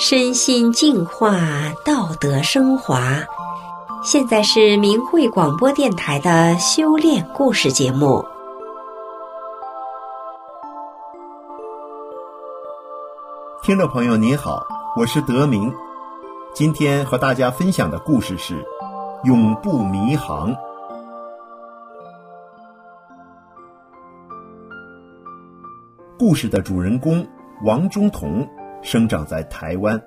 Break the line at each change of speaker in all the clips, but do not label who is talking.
身心净化，道德升华。现在是明慧广播电台的修炼故事节目。
听众朋友您好，我是德明，今天和大家分享的故事是《永不迷航》。故事的主人公王中同。生长在台湾，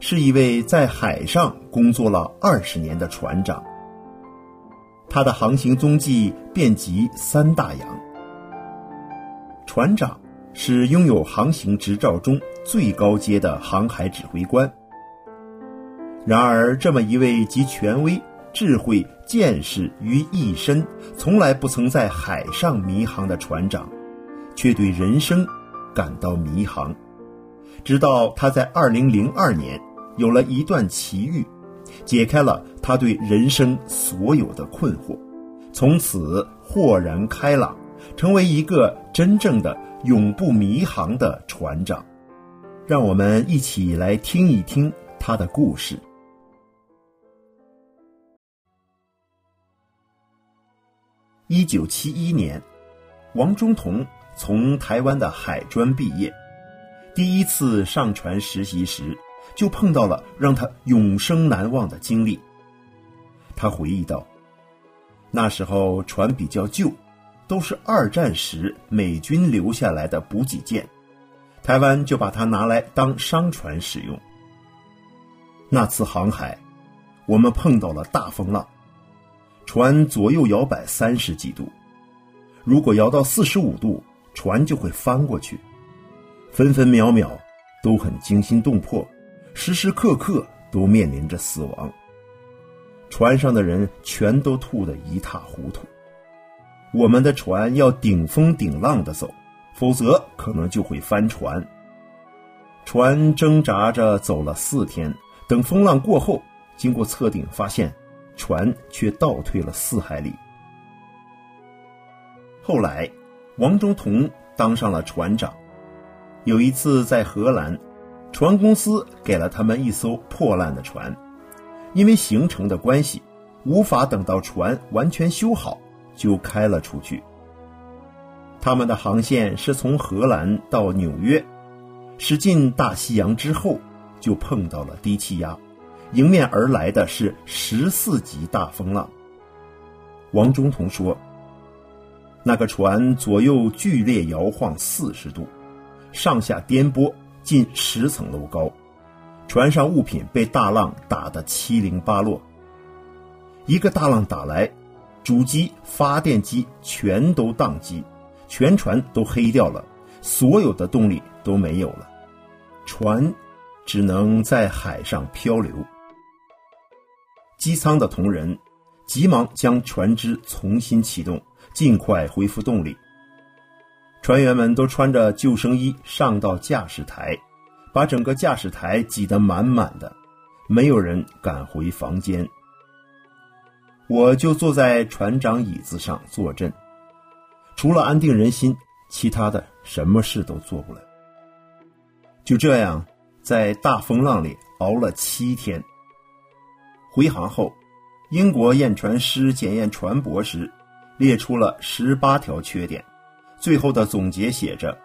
是一位在海上工作了二十年的船长。他的航行踪迹遍及三大洋。船长是拥有航行执照中最高阶的航海指挥官。然而，这么一位集权威、智慧、见识于一身，从来不曾在海上迷航的船长，却对人生感到迷航。直到他在2002年有了一段奇遇，解开了他对人生所有的困惑，从此豁然开朗，成为一个真正的永不迷航的船长。让我们一起来听一听他的故事。一九七一年，王中同从台湾的海专毕业。第一次上船实习时，就碰到了让他永生难忘的经历。他回忆道：“那时候船比较旧，都是二战时美军留下来的补给舰，台湾就把它拿来当商船使用。那次航海，我们碰到了大风浪，船左右摇摆三十几度，如果摇到四十五度，船就会翻过去。”分分秒秒都很惊心动魄，时时刻刻都面临着死亡。船上的人全都吐得一塌糊涂。我们的船要顶风顶浪的走，否则可能就会翻船。船挣扎着走了四天，等风浪过后，经过测定，发现船却倒退了四海里。后来，王中同当上了船长。有一次在荷兰，船公司给了他们一艘破烂的船，因为行程的关系，无法等到船完全修好就开了出去。他们的航线是从荷兰到纽约，驶进大西洋之后，就碰到了低气压，迎面而来的是十四级大风浪。王中同说，那个船左右剧烈摇晃四十度。上下颠簸近十层楼高，船上物品被大浪打得七零八落。一个大浪打来，主机、发电机全都宕机，全船都黑掉了，所有的动力都没有了，船只能在海上漂流。机舱的同仁急忙将船只重新启动，尽快恢复动力。船员们都穿着救生衣上到驾驶台，把整个驾驶台挤得满满的，没有人敢回房间。我就坐在船长椅子上坐镇，除了安定人心，其他的什么事都做不了。就这样，在大风浪里熬了七天。回航后，英国验船师检验船舶时，列出了十八条缺点。最后的总结写着：“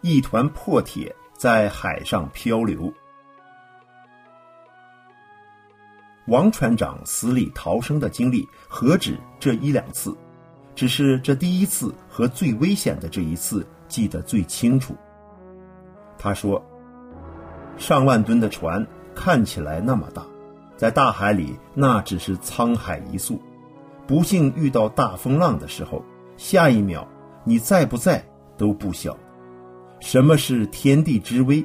一团破铁在海上漂流。”王船长死里逃生的经历何止这一两次，只是这第一次和最危险的这一次记得最清楚。他说：“上万吨的船看起来那么大，在大海里那只是沧海一粟。不幸遇到大风浪的时候，下一秒。”你在不在都不晓得，什么是天地之威，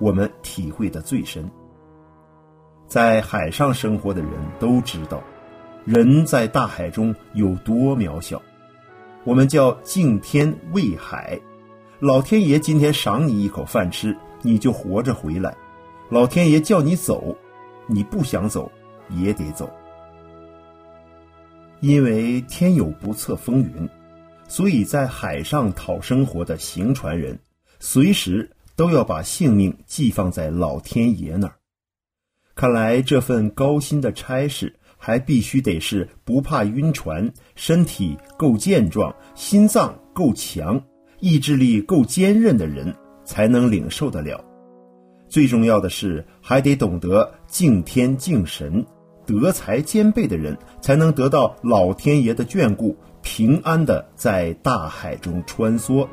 我们体会的最深。在海上生活的人都知道，人在大海中有多渺小。我们叫敬天畏海，老天爷今天赏你一口饭吃，你就活着回来；老天爷叫你走，你不想走也得走，因为天有不测风云。所以在海上讨生活的行船人，随时都要把性命寄放在老天爷那儿。看来这份高薪的差事，还必须得是不怕晕船、身体够健壮、心脏够强、意志力够坚韧的人才能领受得了。最重要的是，还得懂得敬天敬神、德才兼备的人，才能得到老天爷的眷顾，平安的在大海中穿梭。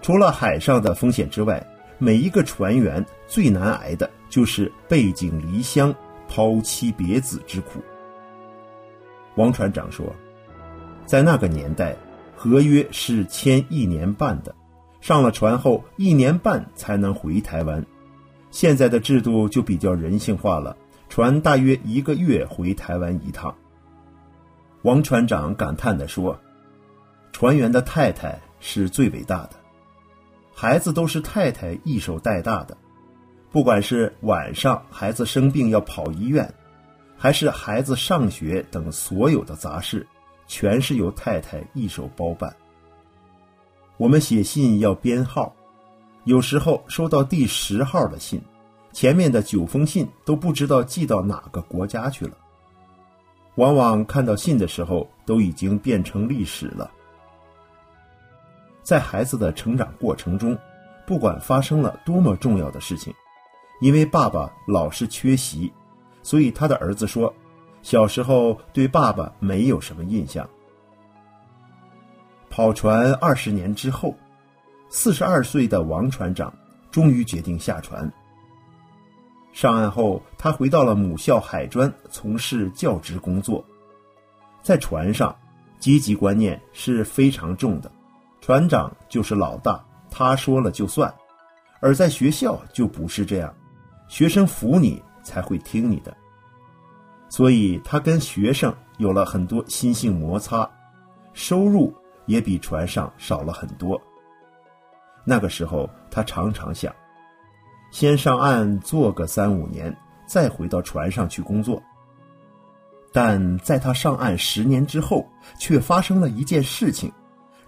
除了海上的风险之外，每一个船员最难挨的就是背井离乡。抛妻别子之苦。王船长说，在那个年代，合约是签一年半的，上了船后一年半才能回台湾。现在的制度就比较人性化了，船大约一个月回台湾一趟。王船长感叹地说：“船员的太太是最伟大的，孩子都是太太一手带大的。”不管是晚上孩子生病要跑医院，还是孩子上学等所有的杂事，全是由太太一手包办。我们写信要编号，有时候收到第十号的信，前面的九封信都不知道寄到哪个国家去了。往往看到信的时候，都已经变成历史了。在孩子的成长过程中，不管发生了多么重要的事情。因为爸爸老是缺席，所以他的儿子说，小时候对爸爸没有什么印象。跑船二十年之后，四十二岁的王船长终于决定下船。上岸后，他回到了母校海专从事教职工作。在船上，积极观念是非常重的，船长就是老大，他说了就算；而在学校就不是这样。学生服你才会听你的，所以他跟学生有了很多心性摩擦，收入也比船上少了很多。那个时候，他常常想，先上岸做个三五年，再回到船上去工作。但在他上岸十年之后，却发生了一件事情，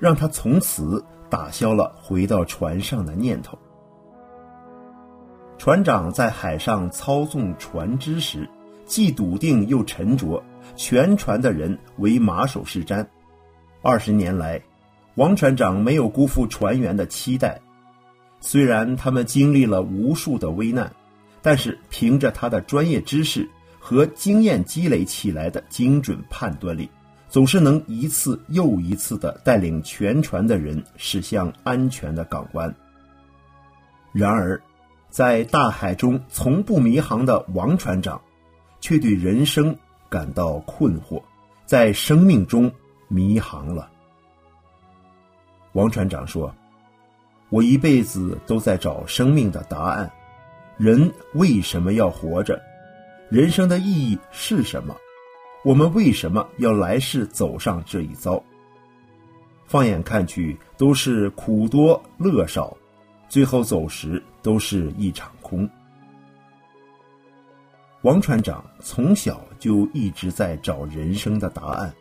让他从此打消了回到船上的念头。船长在海上操纵船只时，既笃定又沉着，全船的人为马首是瞻。二十年来，王船长没有辜负船员的期待。虽然他们经历了无数的危难，但是凭着他的专业知识和经验积累起来的精准判断力，总是能一次又一次地带领全船的人驶向安全的港湾。然而，在大海中从不迷航的王船长，却对人生感到困惑，在生命中迷航了。王船长说：“我一辈子都在找生命的答案，人为什么要活着？人生的意义是什么？我们为什么要来世走上这一遭？放眼看去，都是苦多乐少。”最后走时都是一场空。王船长从小就一直在找人生的答案，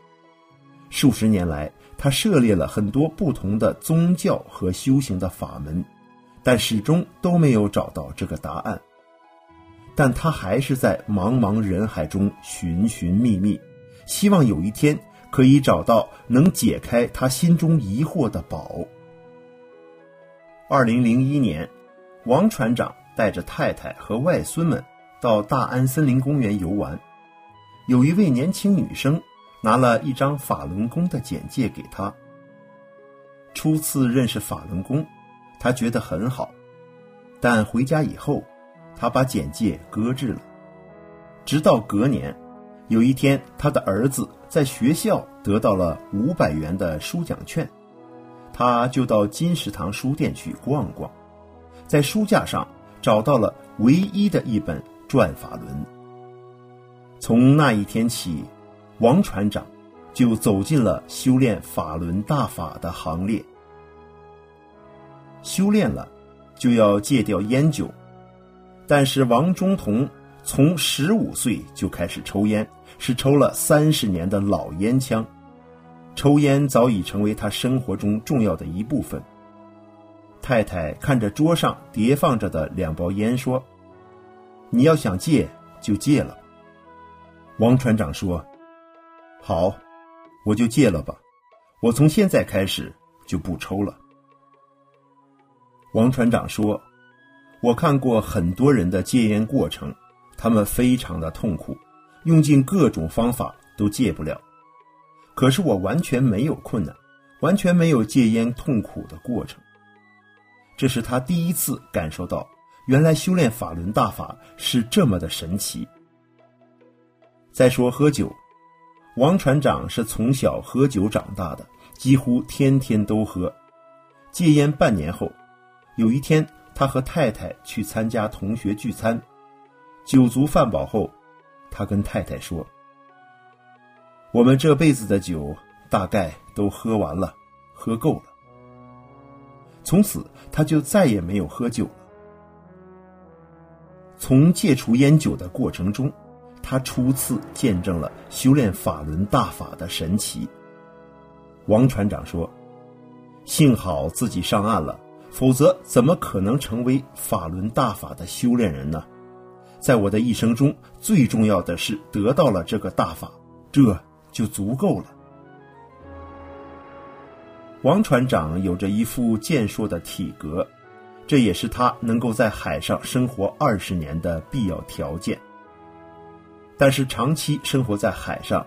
数十年来，他涉猎了很多不同的宗教和修行的法门，但始终都没有找到这个答案。但他还是在茫茫人海中寻寻觅觅，希望有一天可以找到能解开他心中疑惑的宝。二零零一年，王船长带着太太和外孙们到大安森林公园游玩。有一位年轻女生拿了一张法轮功的简介给他。初次认识法轮功，他觉得很好，但回家以后，他把简介搁置了。直到隔年，有一天，他的儿子在学校得到了五百元的书奖券。他就到金石堂书店去逛逛，在书架上找到了唯一的一本《转法轮》。从那一天起，王船长就走进了修炼法轮大法的行列。修炼了，就要戒掉烟酒，但是王中同从十五岁就开始抽烟，是抽了三十年的老烟枪。抽烟早已成为他生活中重要的一部分。太太看着桌上叠放着的两包烟说：“你要想戒就戒了。”王船长说：“好，我就戒了吧。我从现在开始就不抽了。”王船长说：“我看过很多人的戒烟过程，他们非常的痛苦，用尽各种方法都戒不了。可是我完全没有困难，完全没有戒烟痛苦的过程。这是他第一次感受到，原来修炼法轮大法是这么的神奇。”再说喝酒，王船长是从小喝酒长大的，几乎天天都喝。戒烟半年后，有一天他和太太去参加同学聚餐，酒足饭饱后，他跟太太说：“我们这辈子的酒大概都喝完了，喝够了。”从此他就再也没有喝酒了。从戒除烟酒的过程中，他初次见证了修炼法轮大法的神奇。王船长说：“幸好自己上岸了，否则怎么可能成为法轮大法的修炼人呢？在我的一生中，最重要的是得到了这个大法，这就足够了。”王船长有着一副健硕的体格，这也是他能够在海上生活二十年的必要条件。但是长期生活在海上，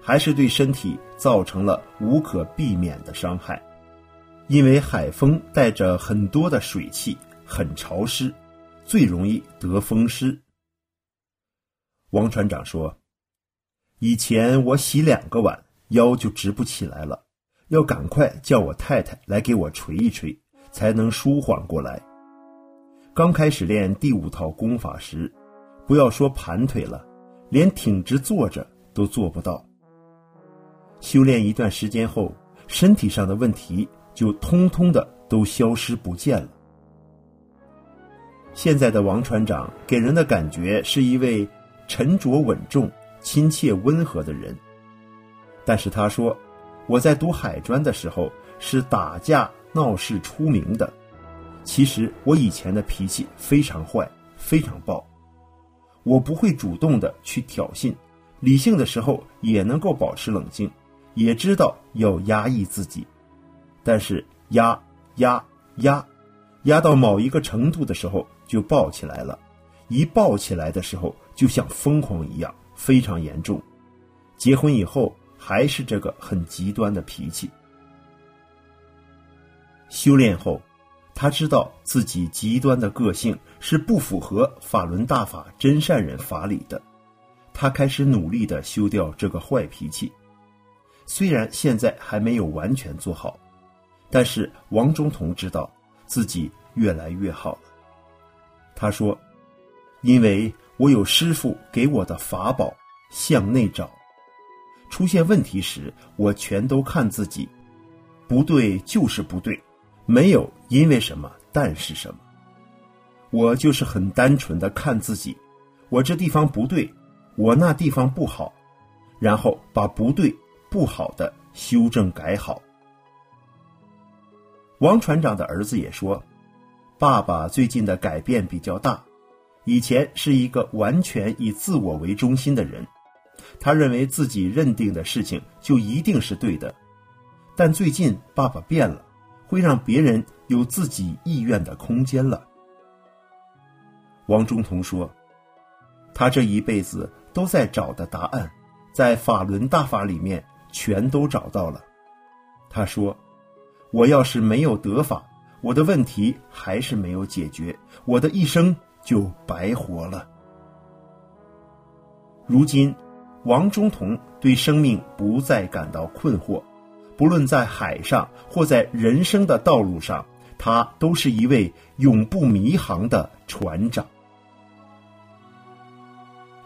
还是对身体造成了无可避免的伤害，因为海风带着很多的水汽，很潮湿，最容易得风湿。王船长说：“以前我洗两个碗，腰就直不起来了，要赶快叫我太太来给我捶一捶，才能舒缓过来。刚开始练第五套功法时，不要说盘腿了。”连挺直坐着都做不到。修炼一段时间后，身体上的问题就通通的都消失不见了。现在的王船长给人的感觉是一位沉着稳重、亲切温和的人。但是他说：“我在读海专的时候是打架闹事出名的，其实我以前的脾气非常坏，非常暴。”我不会主动的去挑衅，理性的时候也能够保持冷静，也知道要压抑自己，但是压压压，压到某一个程度的时候就爆起来了，一爆起来的时候就像疯狂一样，非常严重。结婚以后还是这个很极端的脾气。修炼后。他知道自己极端的个性是不符合法轮大法真善忍法理的，他开始努力地修掉这个坏脾气。虽然现在还没有完全做好，但是王中同知道自己越来越好了。他说：“因为我有师傅给我的法宝，向内找，出现问题时，我全都看自己，不对就是不对。”没有因为什么，但是什么，我就是很单纯的看自己，我这地方不对，我那地方不好，然后把不对不好的修正改好。王船长的儿子也说，爸爸最近的改变比较大，以前是一个完全以自我为中心的人，他认为自己认定的事情就一定是对的，但最近爸爸变了。会让别人有自己意愿的空间了。王中同说：“他这一辈子都在找的答案，在法轮大法里面全都找到了。”他说：“我要是没有得法，我的问题还是没有解决，我的一生就白活了。”如今，王中同对生命不再感到困惑。不论在海上或在人生的道路上，他都是一位永不迷航的船长。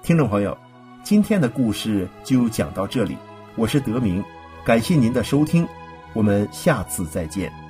听众朋友，今天的故事就讲到这里，我是德明，感谢您的收听，我们下次再见。